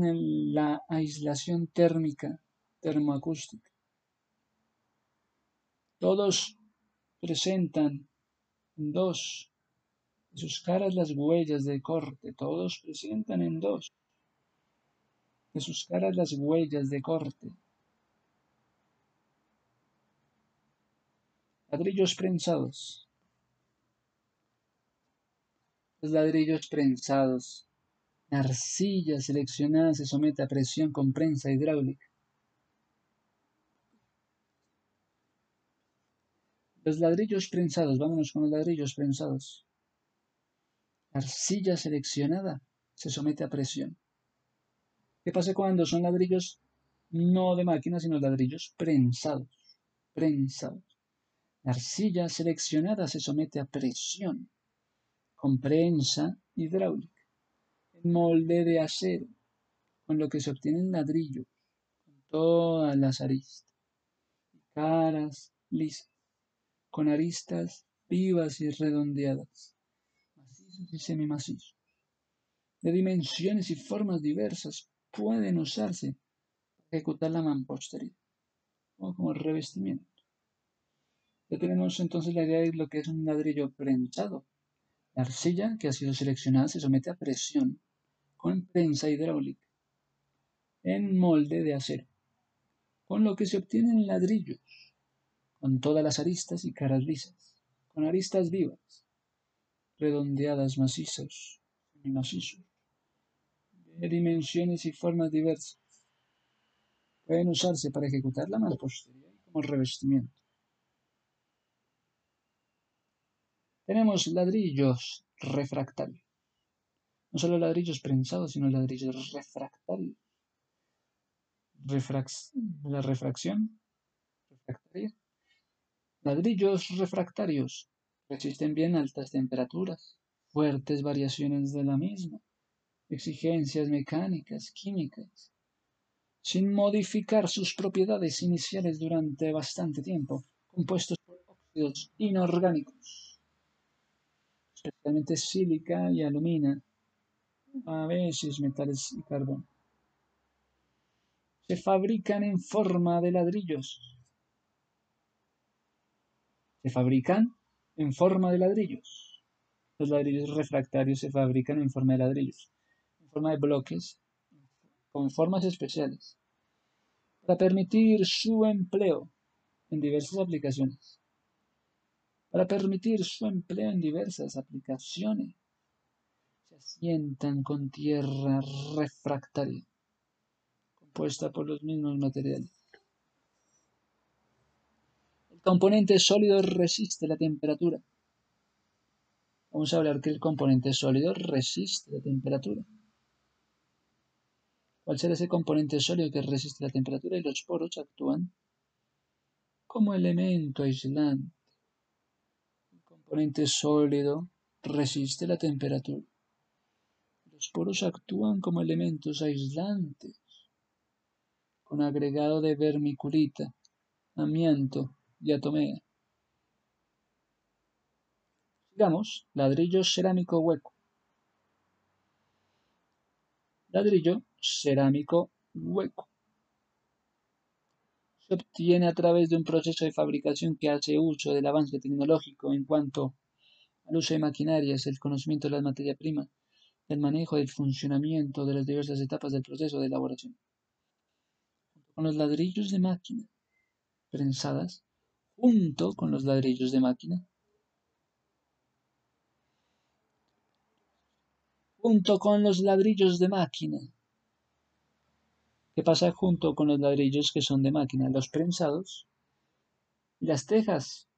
la aislación térmica, termoacústica. Todos presentan en dos sus caras las huellas de corte, todos presentan en dos de sus caras las huellas de corte. Ladrillos prensados. Los ladrillos prensados la arcilla seleccionada se somete a presión con prensa hidráulica. Los ladrillos prensados, vámonos con los ladrillos prensados. La arcilla seleccionada se somete a presión. ¿Qué pasa cuando son ladrillos no de máquina, sino ladrillos prensados? Prensados. La arcilla seleccionada se somete a presión con prensa hidráulica molde de acero, con lo que se obtienen ladrillos, con todas las aristas, caras lisas, con aristas vivas y redondeadas, macizos y semimacizos, de dimensiones y formas diversas, pueden usarse para ejecutar la mampostería o como revestimiento. Ya tenemos entonces la idea de lo que es un ladrillo prensado. La arcilla que ha sido seleccionada se somete a presión con prensa hidráulica en molde de acero, con lo que se obtienen ladrillos, con todas las aristas y caras lisas, con aristas vivas, redondeadas macizos y macizos, dimensiones y formas diversas. Pueden usarse para ejecutar la mampostería y como revestimiento. Tenemos ladrillos refractarios. No solo ladrillos prensados, sino ladrillos refractarios. la refracción refractaria. Ladrillos refractarios resisten bien altas temperaturas, fuertes variaciones de la misma, exigencias mecánicas, químicas, sin modificar sus propiedades iniciales durante bastante tiempo, compuestos por óxidos inorgánicos especialmente sílica y alumina, a veces metales y carbón. Se fabrican en forma de ladrillos. Se fabrican en forma de ladrillos. Los ladrillos refractarios se fabrican en forma de ladrillos, forma de bloques, con formas especiales, para permitir su empleo en diversas aplicaciones para permitir su empleo en diversas aplicaciones. Se asientan con tierra refractaria, compuesta por los mismos materiales. El componente sólido resiste la temperatura. Vamos a hablar que el componente sólido resiste la temperatura. ¿Cuál será ese componente sólido que resiste la temperatura? Y los poros actúan como elemento aislante componente sólido resiste la temperatura. Los poros actúan como elementos aislantes, con agregado de vermiculita, amianto y atomea. Digamos, ladrillo cerámico hueco. Ladrillo cerámico hueco. Se obtiene a través de un proceso de fabricación que hace uso del avance tecnológico en cuanto al uso de maquinarias, el conocimiento de la materia prima, el manejo del funcionamiento de las diversas etapas del proceso de elaboración. con los ladrillos de máquina prensadas, junto con los ladrillos de máquina, junto con los ladrillos de máquina ¿Qué pasa junto con los ladrillos que son de máquina? Los prensados y las tejas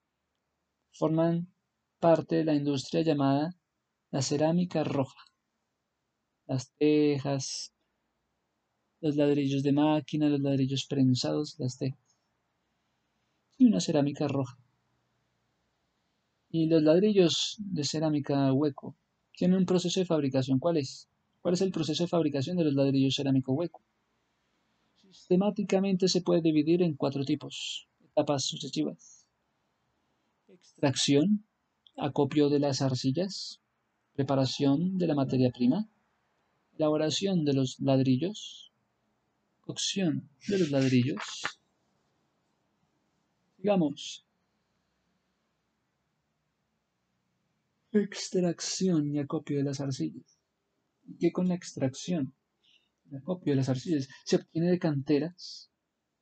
forman parte de la industria llamada la cerámica roja. Las tejas, los ladrillos de máquina, los ladrillos prensados, las tejas. Y una cerámica roja. Y los ladrillos de cerámica hueco tienen un proceso de fabricación. ¿Cuál es? ¿Cuál es el proceso de fabricación de los ladrillos cerámico hueco? Sistemáticamente se puede dividir en cuatro tipos, etapas sucesivas. Extracción, acopio de las arcillas, preparación de la materia prima, elaboración de los ladrillos, cocción de los ladrillos. Digamos, extracción y acopio de las arcillas. ¿Qué con la extracción? El acopio de las arcillas, se obtiene de canteras,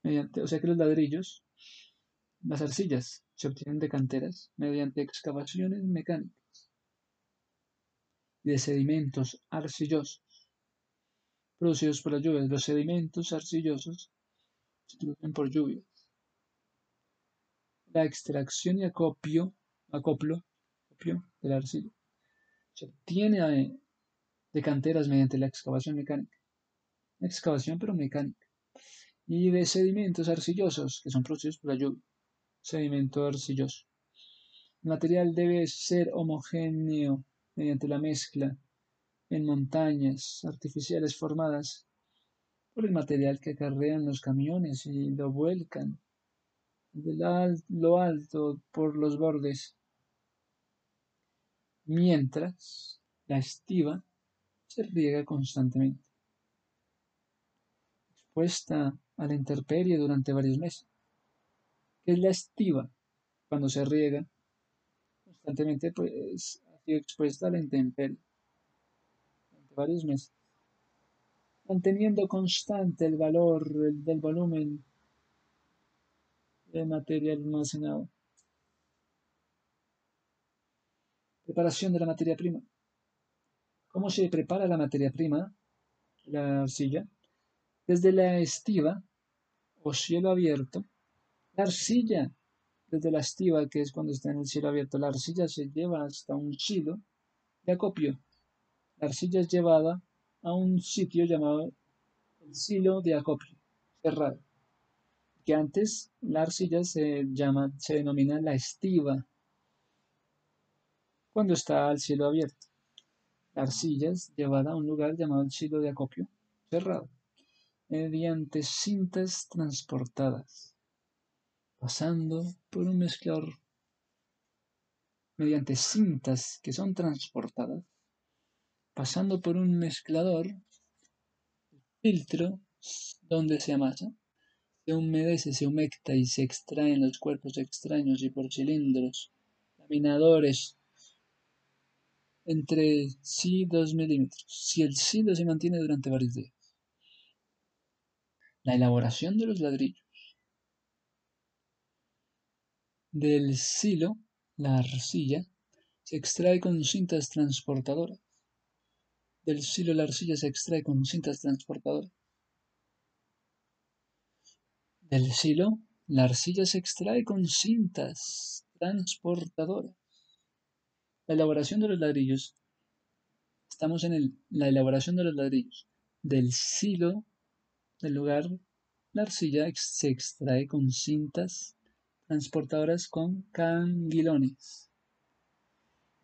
mediante, o sea que los ladrillos, las arcillas, se obtienen de canteras mediante excavaciones mecánicas de sedimentos arcillosos producidos por las lluvias. Los sedimentos arcillosos se producen por lluvias. La extracción y acopio, acoplo, acopio de la arcilla se obtiene de canteras mediante la excavación mecánica excavación pero mecánica, y de sedimentos arcillosos que son producidos por la lluvia. Sedimento arcilloso. El material debe ser homogéneo mediante la mezcla en montañas artificiales formadas por el material que acarrean los camiones y lo vuelcan de lo alto por los bordes, mientras la estiva se riega constantemente expuesta a la intemperie durante varios meses, que es la estiva, cuando se riega constantemente, pues ha sido expuesta a la intemperie durante varios meses, manteniendo constante el valor del volumen de materia almacenado. Preparación de la materia prima. ¿Cómo se prepara la materia prima, la arcilla? Desde la estiva o cielo abierto, la arcilla, desde la estiva, que es cuando está en el cielo abierto, la arcilla se lleva hasta un silo de acopio. La arcilla es llevada a un sitio llamado el silo de acopio, cerrado. Que antes la arcilla se llama, se denomina la estiva, cuando está al cielo abierto. La arcilla es llevada a un lugar llamado el silo de acopio, cerrado, mediante cintas transportadas, pasando por un mezclador, mediante cintas que son transportadas, pasando por un mezclador, filtro donde se amasa, se humedece, se humecta y se extraen los cuerpos extraños y por cilindros, laminadores, entre sí 2 milímetros, si el silo se mantiene durante varios días. La elaboración de los ladrillos. Del silo, la arcilla, se extrae con cintas transportadoras. Del silo, la arcilla se extrae con cintas transportadoras. Del silo, la arcilla se extrae con cintas transportadoras. La elaboración de los ladrillos. Estamos en la elaboración de los ladrillos. Del silo del lugar, la arcilla se extrae con cintas transportadoras con canguilones.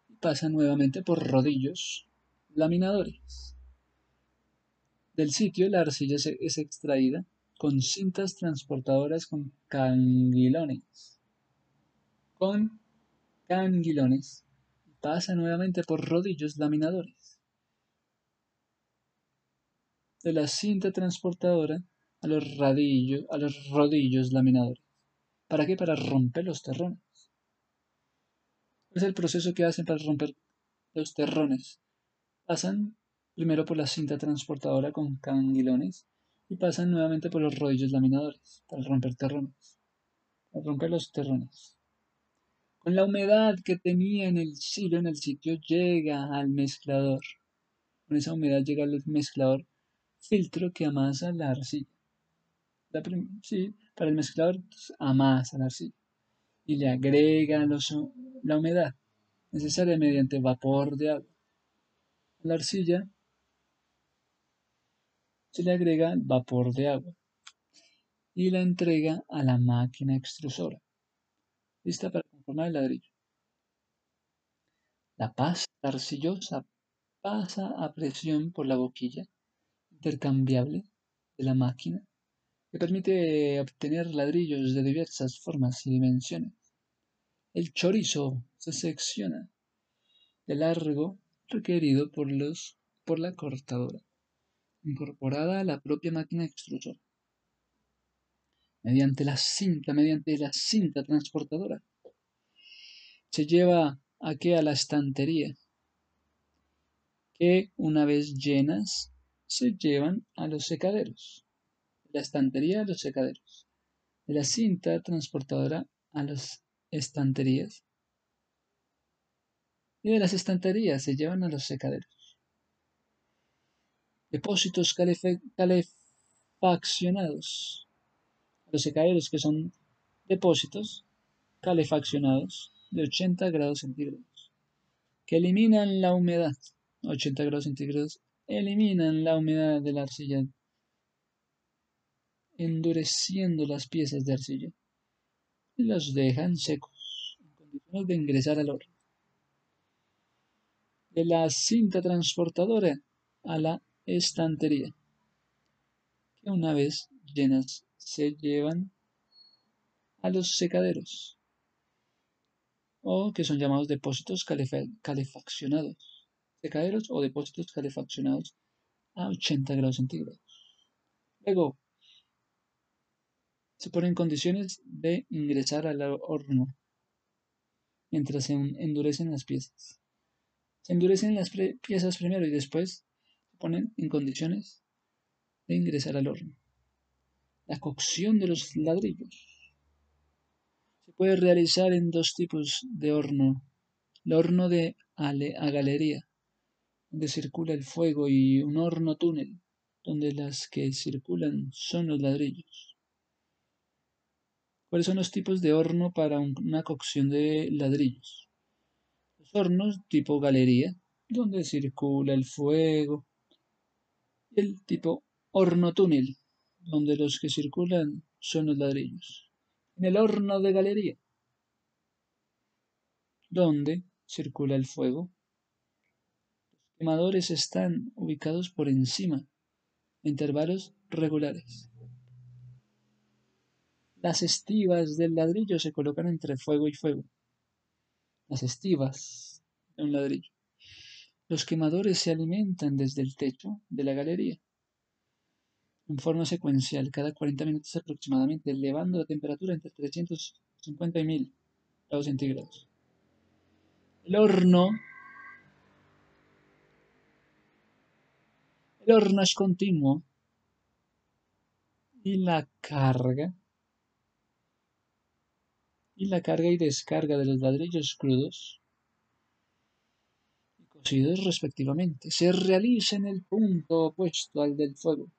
Y pasa nuevamente por rodillos laminadores. Del sitio, la arcilla es extraída con cintas transportadoras con canguilones. Con canguilones pasa nuevamente por rodillos laminadores. De la cinta transportadora a los, a los rodillos laminadores. ¿Para qué? Para romper los terrones. Es el proceso que hacen para romper los terrones. Pasan primero por la cinta transportadora con canguilones y pasan nuevamente por los rodillos laminadores para romper terrones. Para romper los terrones. Con la humedad que tenía en el silo, en el sitio, llega al mezclador. Con esa humedad llega al mezclador, filtro que amasa la arcilla. sí, para el mezclador pues, amasa la arcilla y le agrega la humedad necesaria mediante vapor de agua. La arcilla se le agrega vapor de agua y la entrega a la máquina extrusora, lista para el ladrillo. La pasta arcillosa pasa a presión por la boquilla intercambiable de la máquina que permite obtener ladrillos de diversas formas y dimensiones. El chorizo se secciona de largo requerido por, los, por la cortadora, incorporada a la propia máquina extrusora. Mediante la cinta, mediante la cinta transportadora, se lleva a qué a la estantería, que una vez llenas se llevan a los secaderos. la estantería a los secaderos. De la cinta transportadora a las estanterías. Y de las estanterías se llevan a los secaderos. Depósitos calefaccionados. Los secaderos que son depósitos calefaccionados de 80 grados centígrados, que eliminan la humedad. 80 grados centígrados eliminan la humedad de la arcilla, endureciendo las piezas de arcilla y los dejan secos, en condiciones de ingresar al horno. De la cinta transportadora a la estantería, que una vez llenas se llevan a los secaderos o que son llamados depósitos calefaccionados, secaderos o depósitos calefaccionados a 80 grados centígrados. Luego, se ponen condiciones de ingresar al horno mientras se endurecen las piezas. Se endurecen las piezas primero y después se ponen en condiciones de ingresar al horno. La cocción de los ladrillos. puede realizar en dos tipos de horno. El horno de a galería, donde circula el fuego, y un horno túnel, donde las que circulan son los ladrillos. ¿Cuáles son los tipos de horno para una cocción de ladrillos? Los hornos tipo galería, donde circula el fuego. El tipo horno túnel, donde los que circulan son los ladrillos. En el horno de galería, donde circula el fuego. Los quemadores están ubicados por encima, intervalos regulares. Las estivas del ladrillo se colocan entre fuego y fuego. Las estivas de un ladrillo. Los quemadores se alimentan desde el techo de la galería en forma secuencial cada 40 minutos aproximadamente, elevando la temperatura entre 350 y 1000 grados centígrados. El horno horno es continuo y la carga y la carga y descarga de los ladrillos crudos y cocidos respectivamente se realiza en el punto opuesto al del fuego.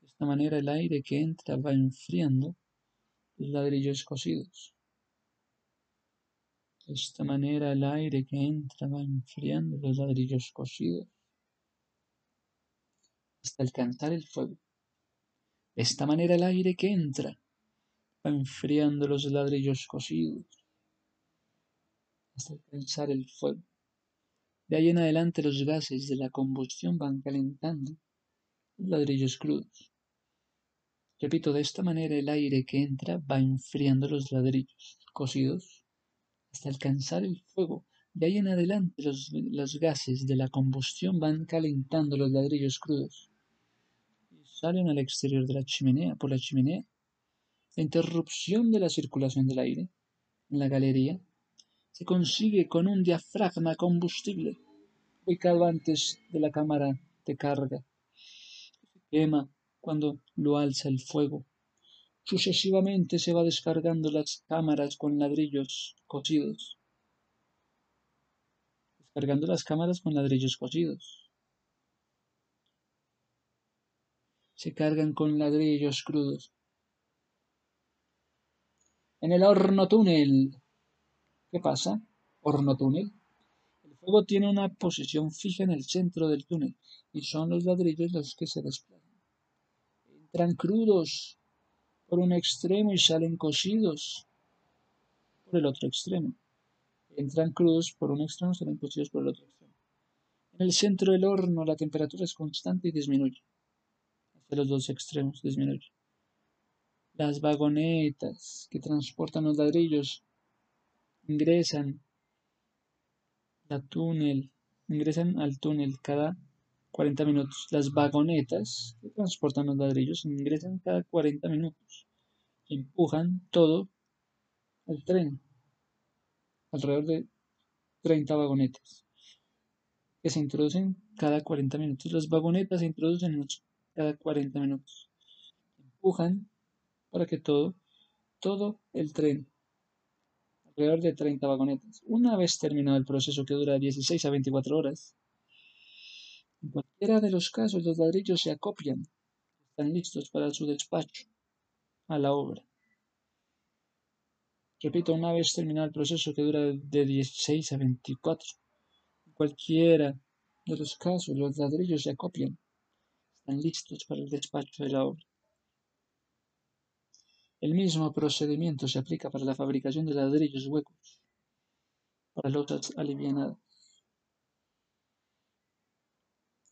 De esta manera el aire que entra va enfriando los ladrillos cocidos. De esta manera el aire que entra va enfriando los ladrillos cocidos hasta alcanzar el fuego. De esta manera el aire que entra enfriando los ladrillos cocidos hasta alcanzar el fuego. De ahí en adelante los gases de la combustión van calentando los ladrillos crudos. Repito, de esta manera el aire que entra va enfriando los ladrillos cocidos hasta alcanzar el fuego. De ahí en adelante los, los gases de la combustión van calentando los ladrillos crudos salen al exterior de la chimenea, por la chimenea la interrupción de la circulación del aire en la galería se consigue con un diafragma combustible ubicado antes de la cámara de carga. Se quema cuando lo alza el fuego. Sucesivamente se va descargando las cámaras con ladrillos cocidos. Descargando las cámaras con ladrillos cocidos. Se cargan con ladrillos crudos en el horno túnel. ¿Qué pasa? Horno túnel. El fuego tiene una posición fija en el centro del túnel y son los ladrillos los que se desplazan. Entran crudos por un extremo y salen cocidos por el otro extremo. Entran crudos por un extremo y salen cocidos por el otro extremo. En el centro del horno la temperatura es constante y disminuye. Hacia los dos extremos. Las vagonetas que transportan los ladrillos ingresan túnel, ingresan al túnel cada 40 minutos. Las vagonetas que transportan los ladrillos ingresan cada 40 minutos. Empujan todo el tren. Alrededor de 30 vagonetas que se introducen cada 40 minutos. Las vagonetas se introducen cada 40 minutos. Empujan para que todo, todo el tren, alrededor de 30 vagonetas, una vez terminado el proceso que dura 16 a 24 horas, en cualquiera de los casos los ladrillos se acopian, están listos para su despacho a la obra. Repito, una vez terminado el proceso que dura de 16 a 24, en cualquiera de los casos los ladrillos se acopian, están listos para el despacho de la obra. El mismo procedimiento se aplica para la fabricación de ladrillos huecos para losas alivianadas.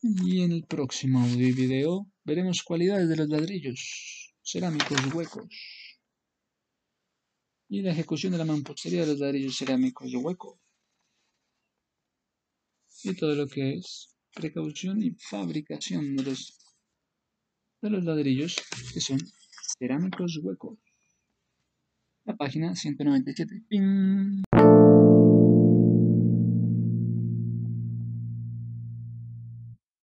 Y en el próximo video veremos cualidades de los ladrillos cerámicos huecos y la ejecución de la mampostería de los ladrillos cerámicos huecos y todo lo que es precaución y fabricación de los, de los ladrillos que son cerámicos huecos. La página 197. ¡Ping!